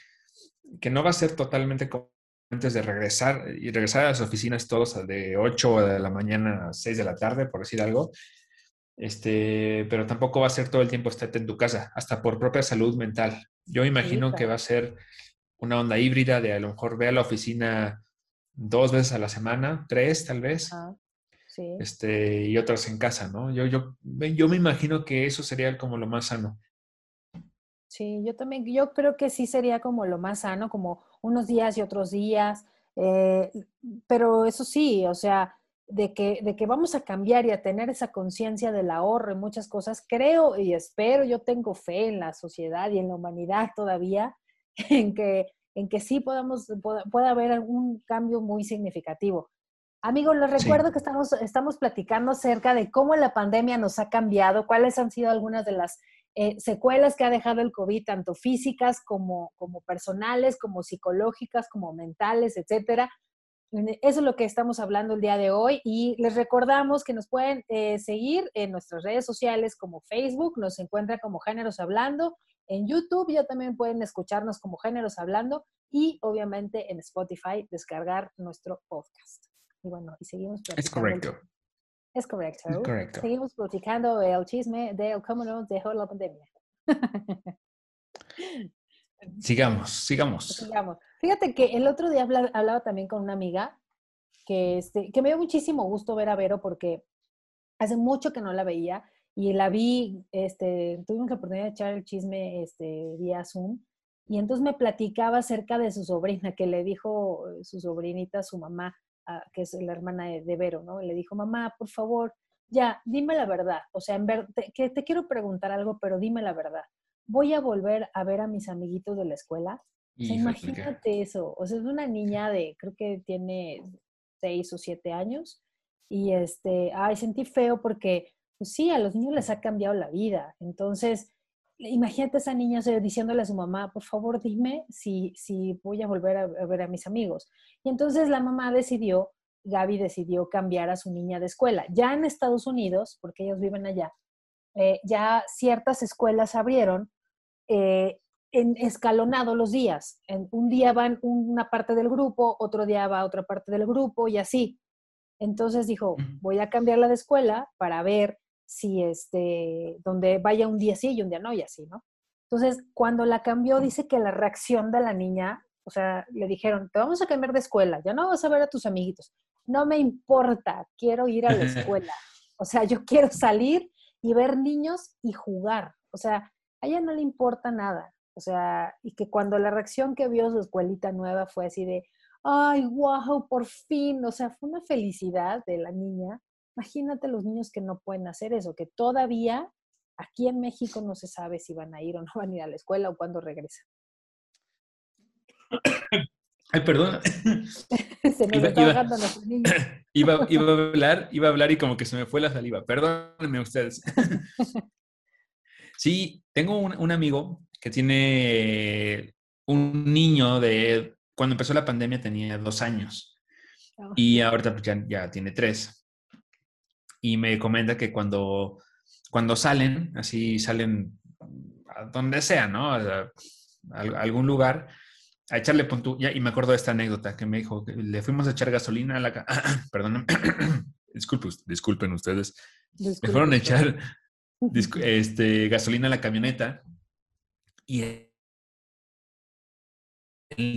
que no va a ser totalmente como antes de regresar y regresar a las oficinas todos de 8 de la mañana a 6 de la tarde, por decir algo. Este, pero tampoco va a ser todo el tiempo estar en tu casa, hasta por propia salud mental. Yo imagino que va a ser una onda híbrida de a lo mejor ve a la oficina dos veces a la semana, tres tal vez, sí. este, y otras en casa, ¿no? Yo, yo, yo me imagino que eso sería como lo más sano. Sí, yo también, yo creo que sí sería como lo más sano, como unos días y otros días, eh, pero eso sí, o sea, de que, de que vamos a cambiar y a tener esa conciencia del ahorro y muchas cosas, creo y espero, yo tengo fe en la sociedad y en la humanidad todavía, [laughs] en que, en que sí podamos, pueda, haber algún cambio muy significativo. Amigos, les recuerdo que estamos, estamos platicando acerca de cómo la pandemia nos ha cambiado, cuáles han sido algunas de las eh, secuelas que ha dejado el COVID, tanto físicas como, como personales, como psicológicas, como mentales, etcétera. Eso es lo que estamos hablando el día de hoy y les recordamos que nos pueden eh, seguir en nuestras redes sociales como Facebook, nos encuentra como Géneros Hablando, en YouTube ya también pueden escucharnos como Géneros Hablando y obviamente en Spotify descargar nuestro podcast. Y bueno, y seguimos. Es correcto. Es correcto. Es correcto. Seguimos platicando el chisme de cómo nos dejó la pandemia. [laughs] Sigamos, sigamos. Sigamos. Fíjate que el otro día hablaba, también con una amiga que, este, que me dio muchísimo gusto ver a Vero porque hace mucho que no la veía y la vi, este, tuvimos la oportunidad de echar el chisme este, vía Zoom y entonces me platicaba acerca de su sobrina, que le dijo su sobrinita su mamá, que es la hermana de, Vero, ¿no? Le dijo, mamá, por favor, ya, dime la verdad. O sea, en ver, que te quiero preguntar algo, pero dime la verdad. ¿Voy a volver a ver a mis amiguitos de la escuela? imagínate eso. O sea, es una niña de, creo que tiene seis o siete años. Y este, ay, sentí feo porque, pues sí, a los niños les ha cambiado la vida. Entonces, imagínate a esa niña diciéndole a su mamá, por favor, dime si, si voy a volver a, ver a mis amigos. Y entonces la mamá decidió, Gaby decidió cambiar a su niña de escuela. Ya en Estados Unidos, porque ellos viven allá, eh, ya ciertas escuelas abrieron eh, en escalonado los días. En, un día van una parte del grupo, otro día va otra parte del grupo y así. Entonces dijo, voy a cambiarla de escuela para ver si este, donde vaya un día sí y un día no y así, ¿no? Entonces, cuando la cambió, dice que la reacción de la niña, o sea, le dijeron, te vamos a cambiar de escuela, ya no vas a ver a tus amiguitos. No me importa, quiero ir a la [laughs] escuela. O sea, yo quiero salir y ver niños y jugar. O sea, a ella no le importa nada. O sea, y que cuando la reacción que vio su escuelita nueva fue así de, ay, wow, por fin, o sea, fue una felicidad de la niña. Imagínate los niños que no pueden hacer eso, que todavía aquí en México no se sabe si van a ir o no van a ir a la escuela o cuándo regresan. [coughs] Ay, perdón. [laughs] se me iba, está iba, los niños. [coughs] Iba, a hablar, iba a hablar y como que se me fue la saliva. Perdónenme ustedes. [laughs] sí, tengo un amigo que tiene un niño de, cuando empezó la pandemia tenía dos años oh. y ahorita pues, ya, tiene tres. Y me comenta que cuando, cuando salen, así salen a donde sea, ¿no? A, algún lugar, a echarle punto. y me acuerdo de esta anécdota que me dijo, que le fuimos a echar gasolina a la... [clears throat] Perdón, [clears throat] disculpen, disculpen ustedes. me fueron a echar [laughs] este, gasolina a la camioneta y el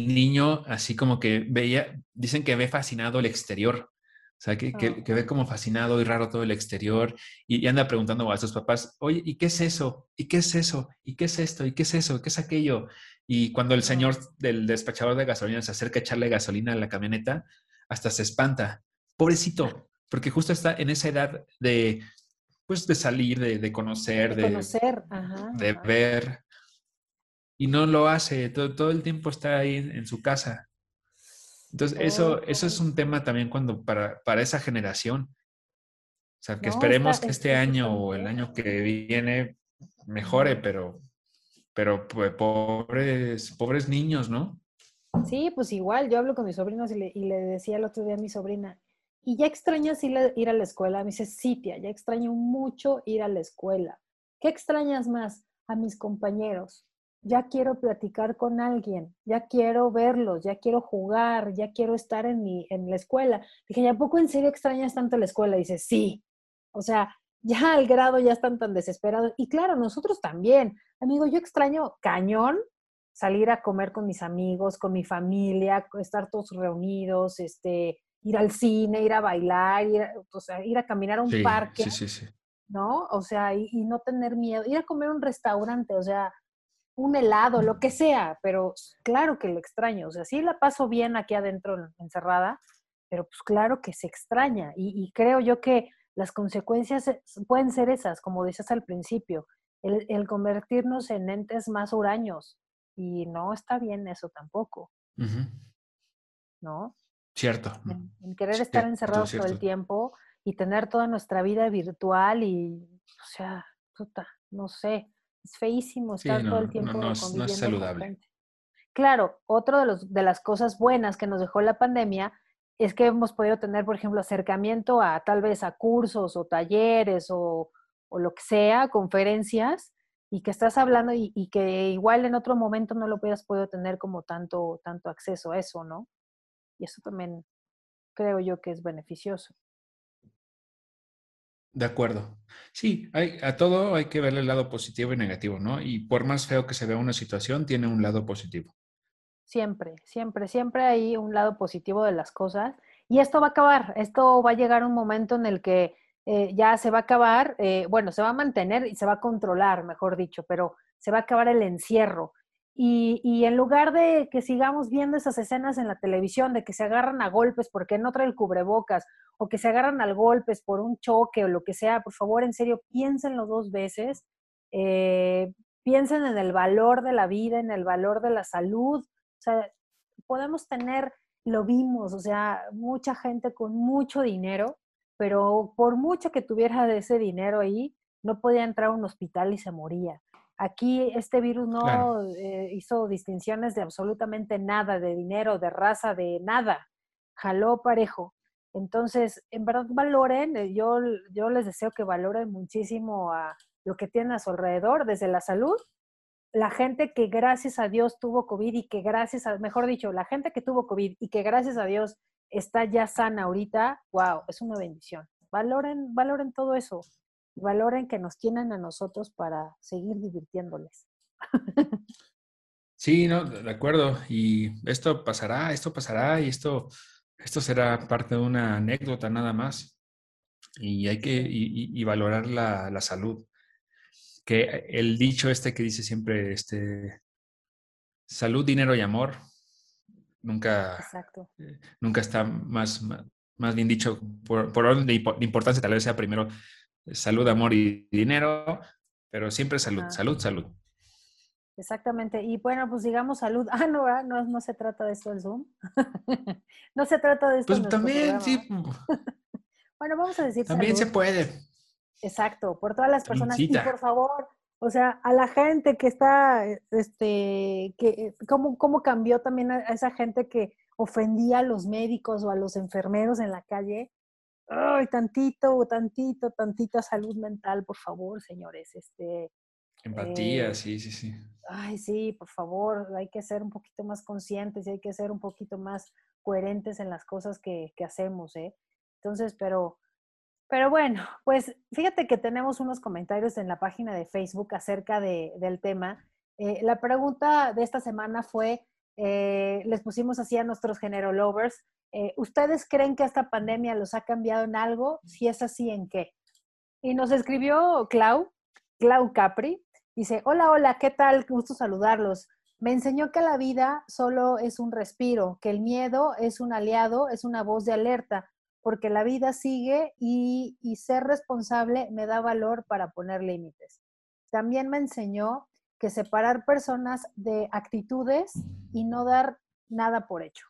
niño así como que veía, dicen que ve fascinado el exterior, sea, que, que, ve como fascinado y raro todo el exterior y, anda preguntando a sus papás, oye, ¿y qué es eso? ¿Y qué es eso? ¿Y qué es esto? ¿Y qué es eso? ¿Qué es aquello? Y cuando el señor del despachador de gasolina se acerca a echarle gasolina a la camioneta, hasta se espanta. Pobrecito, porque justo está en esa edad de, pues, de salir, de, conocer, de, conocer, de ver y no lo hace, todo, todo el tiempo está ahí en, su casa. Entonces, eso, eso es un tema también cuando para, para esa generación. O sea, que esperemos que este año o el año que viene mejore, pero, pero pues, pobres, pobres niños, ¿no? Sí, pues igual, yo hablo con mis sobrinos y le, y le decía el otro día a mi sobrina, ¿y ya extrañas ir ir a la escuela? Me dice, sí, tía, ya extraño mucho ir a la escuela. ¿Qué extrañas más? A mis compañeros. Ya quiero platicar con alguien, ya quiero verlos, ya quiero jugar, ya quiero estar en, mi, en la escuela. Dije, ¿ya poco en serio extrañas tanto la escuela? dice, sí. O sea, ya al grado ya están tan desesperados. Y claro, nosotros también. Amigo, yo extraño cañón salir a comer con mis amigos, con mi familia, estar todos reunidos, este, ir al cine, ir a bailar, ir, o sea, ir a caminar a un parque, sí, sí, ¿no? O sea, y, no tener miedo, ir a comer a un restaurante, o sea, un helado, lo que sea, pero claro que lo extraño, o sea, sí la paso bien aquí adentro encerrada, pero pues claro que se extraña y, creo yo que las consecuencias pueden ser esas, como dices al principio, el, el convertirnos en entes más huraños, y no está bien eso tampoco. ¿No? Cierto. En, querer estar encerrados todo el tiempo y tener toda nuestra vida virtual y, o sea, puta, no sé, es feísimo estar todo el tiempo no, no, es saludable. Claro, otra de, los, de las cosas buenas que nos dejó la pandemia es que hemos podido tener, por ejemplo, acercamiento a tal vez a cursos o talleres o, o lo que sea, conferencias, y que estás hablando y, que igual en otro momento no lo hubieras podido tener como tanto, tanto acceso a eso, ¿no? Y eso también creo yo que es beneficioso. De acuerdo. Sí, hay, a todo hay que verle el lado positivo y negativo, ¿no? Y por más feo que se vea una situación, tiene un lado positivo. Siempre, siempre, siempre hay un lado positivo de las cosas. Y esto va a acabar, esto va a llegar un momento en el que eh, ya se va a acabar, eh, bueno, se va a mantener y se va a controlar, mejor dicho, pero se va a acabar el encierro. Y, y, en lugar de que sigamos viendo esas escenas en la televisión, de que se agarran a golpes porque no trae el cubrebocas, o que se agarran a golpes por un choque o lo que sea, por favor, en serio, piénsenlo dos veces. Eh, piensen en el valor de la vida, en el valor de la salud. O sea, podemos tener, lo vimos, o sea, mucha gente con mucho dinero pero por mucho que tuviera de ese dinero ahí, no podía entrar a un hospital y se moría. Aquí este virus no eh, hizo distinciones de absolutamente nada, de dinero, de raza, de nada. Jaló parejo. Entonces, en verdad valoren, eh, yo, yo les deseo que valoren muchísimo a lo que tienen a su alrededor, desde la salud, la gente que gracias a Dios tuvo COVID y que gracias a, mejor dicho, la gente que tuvo COVID y que gracias a Dios está ya sana ahorita, wow, es una bendición. Valoren, valoren todo eso. Valoren que nos tienen a nosotros para seguir divirtiéndoles. Sí, no, de acuerdo. Y esto pasará, esto pasará y esto, esto será parte de una anécdota nada más. Y hay que y, valorar la, la, salud. Que el dicho este que dice siempre, este, salud, dinero y amor, Nunca, eh, nunca está más, más, bien dicho, por, orden de, importancia, tal vez sea primero salud, amor y dinero, pero siempre salud, salud, salud. Exactamente. Y bueno, pues digamos salud. [laughs] Ah, no, no, no se trata de esto el Zoom. [laughs] no se trata de esto. Pues también, sí. [laughs] bueno, vamos a decir. También se puede. Exacto, por todas las personas. Y por favor, o sea, a la gente que está, este, que, ¿cómo, cómo cambió también a esa gente que ofendía a los médicos o a los enfermeros en la calle? Ay, tantito, tantito, tantita salud mental, por favor, señores. Este, Empatía, eh, sí, sí, sí. Ay, sí, por favor, hay que ser un poquito más conscientes y hay que ser un poquito más coherentes en las cosas que, que hacemos, ¿eh? Entonces, pero pero bueno, pues fíjate que tenemos unos comentarios en la página de Facebook acerca de, del tema. Eh, la pregunta de esta semana fue, eh, les pusimos así a nuestros género lovers, eh, ¿ustedes creen que esta pandemia los ha cambiado en algo? Si es así, ¿en qué? Y nos escribió Clau, Clau Capri, dice, hola, hola, ¿qué tal? Gusto saludarlos. Me enseñó que la vida solo es un respiro, que el miedo es un aliado, es una voz de alerta porque la vida sigue y, ser responsable me da valor para poner límites. También me enseñó que separar personas de actitudes y no dar nada por hecho.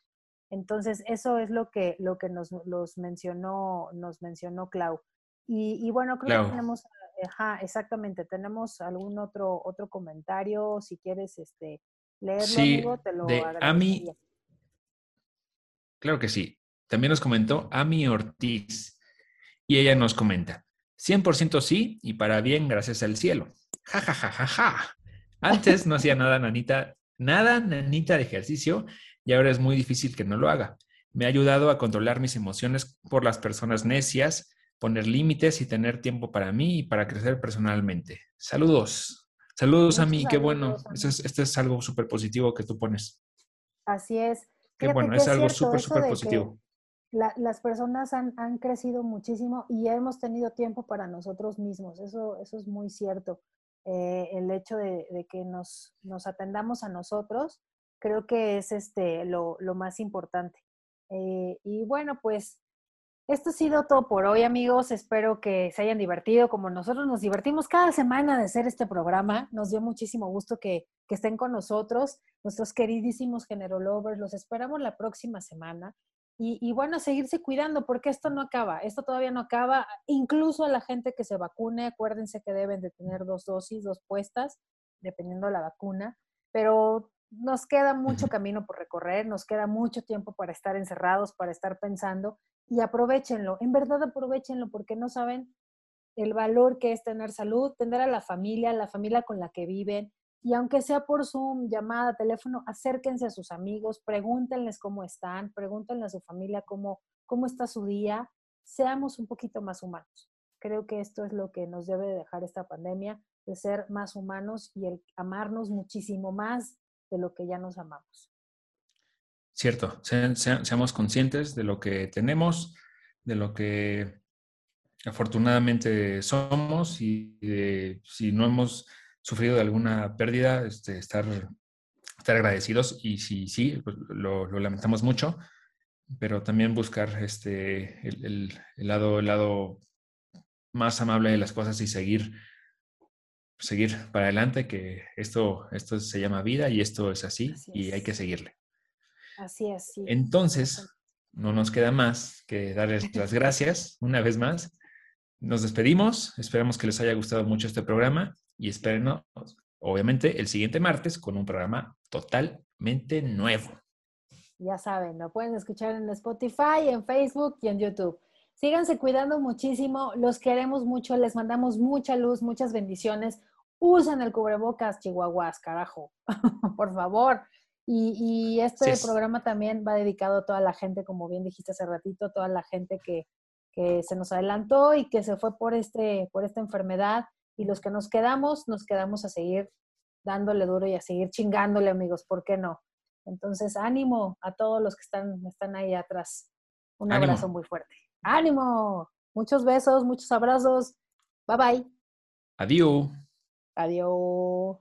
Entonces, eso es lo que, lo que nos los mencionó, nos mencionó Clau. Y, bueno, creo que tenemos, ajá, exactamente, tenemos algún otro, otro comentario, si quieres este, leerlo, sí, te lo de Ami, Claro que sí. También nos comentó Ami Ortiz y ella nos comenta, 100% sí y para bien gracias al cielo. Ja, ja, ja, ja, ja. Antes no hacía nada, nanita, nada, nanita de ejercicio y ahora es muy difícil que no lo haga. Me ha ayudado a controlar mis emociones por las personas necias, poner límites y tener tiempo para mí y para crecer personalmente. Saludos. Saludos a mí, qué bueno. Esto es, esto es algo súper positivo que tú pones. Así es. Qué bueno, es, algo súper, súper positivo. las personas han, han, crecido muchísimo y hemos tenido tiempo para nosotros mismos. Eso, eso es muy cierto. Eh, el hecho de, de que nos, nos, atendamos a nosotros, creo que es este, lo, lo más importante. Eh, y bueno, pues esto ha sido todo por hoy, amigos. Espero que se hayan divertido como nosotros nos divertimos cada semana de hacer este programa. Nos dio muchísimo gusto que, que estén con nosotros, nuestros queridísimos Generolovers. Los esperamos la próxima semana. Y, y, bueno, seguirse cuidando porque esto no acaba, esto todavía no acaba. Incluso a la gente que se vacune, acuérdense que deben de tener dos dosis, dos puestas, dependiendo de la vacuna. Pero nos queda mucho camino por recorrer, nos queda mucho tiempo para estar encerrados, para estar pensando y aprovechenlo, en verdad aprovechenlo porque no saben el valor que es tener salud, tener a la familia, la familia con la que viven y aunque sea por Zoom, llamada, teléfono, acérquense a sus amigos, pregúntenles cómo están, pregúntenle a su familia cómo, cómo está su día, seamos un poquito más humanos. Creo que esto es lo que nos debe dejar esta pandemia, de ser más humanos y el amarnos muchísimo más de lo que ya nos amamos. Cierto, seamos conscientes de lo que tenemos, de lo que afortunadamente somos y si no hemos sufrido de alguna pérdida, este, estar, estar agradecidos y si sí, pues lo, lamentamos mucho, pero también buscar este, el, lado, el lado más amable de las cosas y seguir seguir para adelante, que esto, esto se llama vida y esto es así, y hay que seguirle. Así es. Sí. Entonces, no nos queda más que darles las gracias una vez más. Nos despedimos, esperamos que les haya gustado mucho este programa y espérenos, obviamente, el siguiente martes con un programa totalmente nuevo. Ya saben, lo pueden escuchar en Spotify, en Facebook y en YouTube. Síganse cuidando muchísimo, los queremos mucho, les mandamos mucha luz, muchas bendiciones. Usen el cubrebocas, chihuahuas, carajo, [laughs] por favor. Y, este programa también va dedicado a toda la gente, como bien dijiste hace ratito, toda la gente que, que se nos adelantó y que se fue por, este, por esta enfermedad. Y los que nos quedamos, nos quedamos a seguir dándole duro y a seguir chingándole, amigos, ¿por qué no? Entonces, ánimo a todos los que están, están ahí atrás. Un abrazo muy fuerte. ánimo. Muchos besos, muchos abrazos. Bye bye. Adiós. Adiós.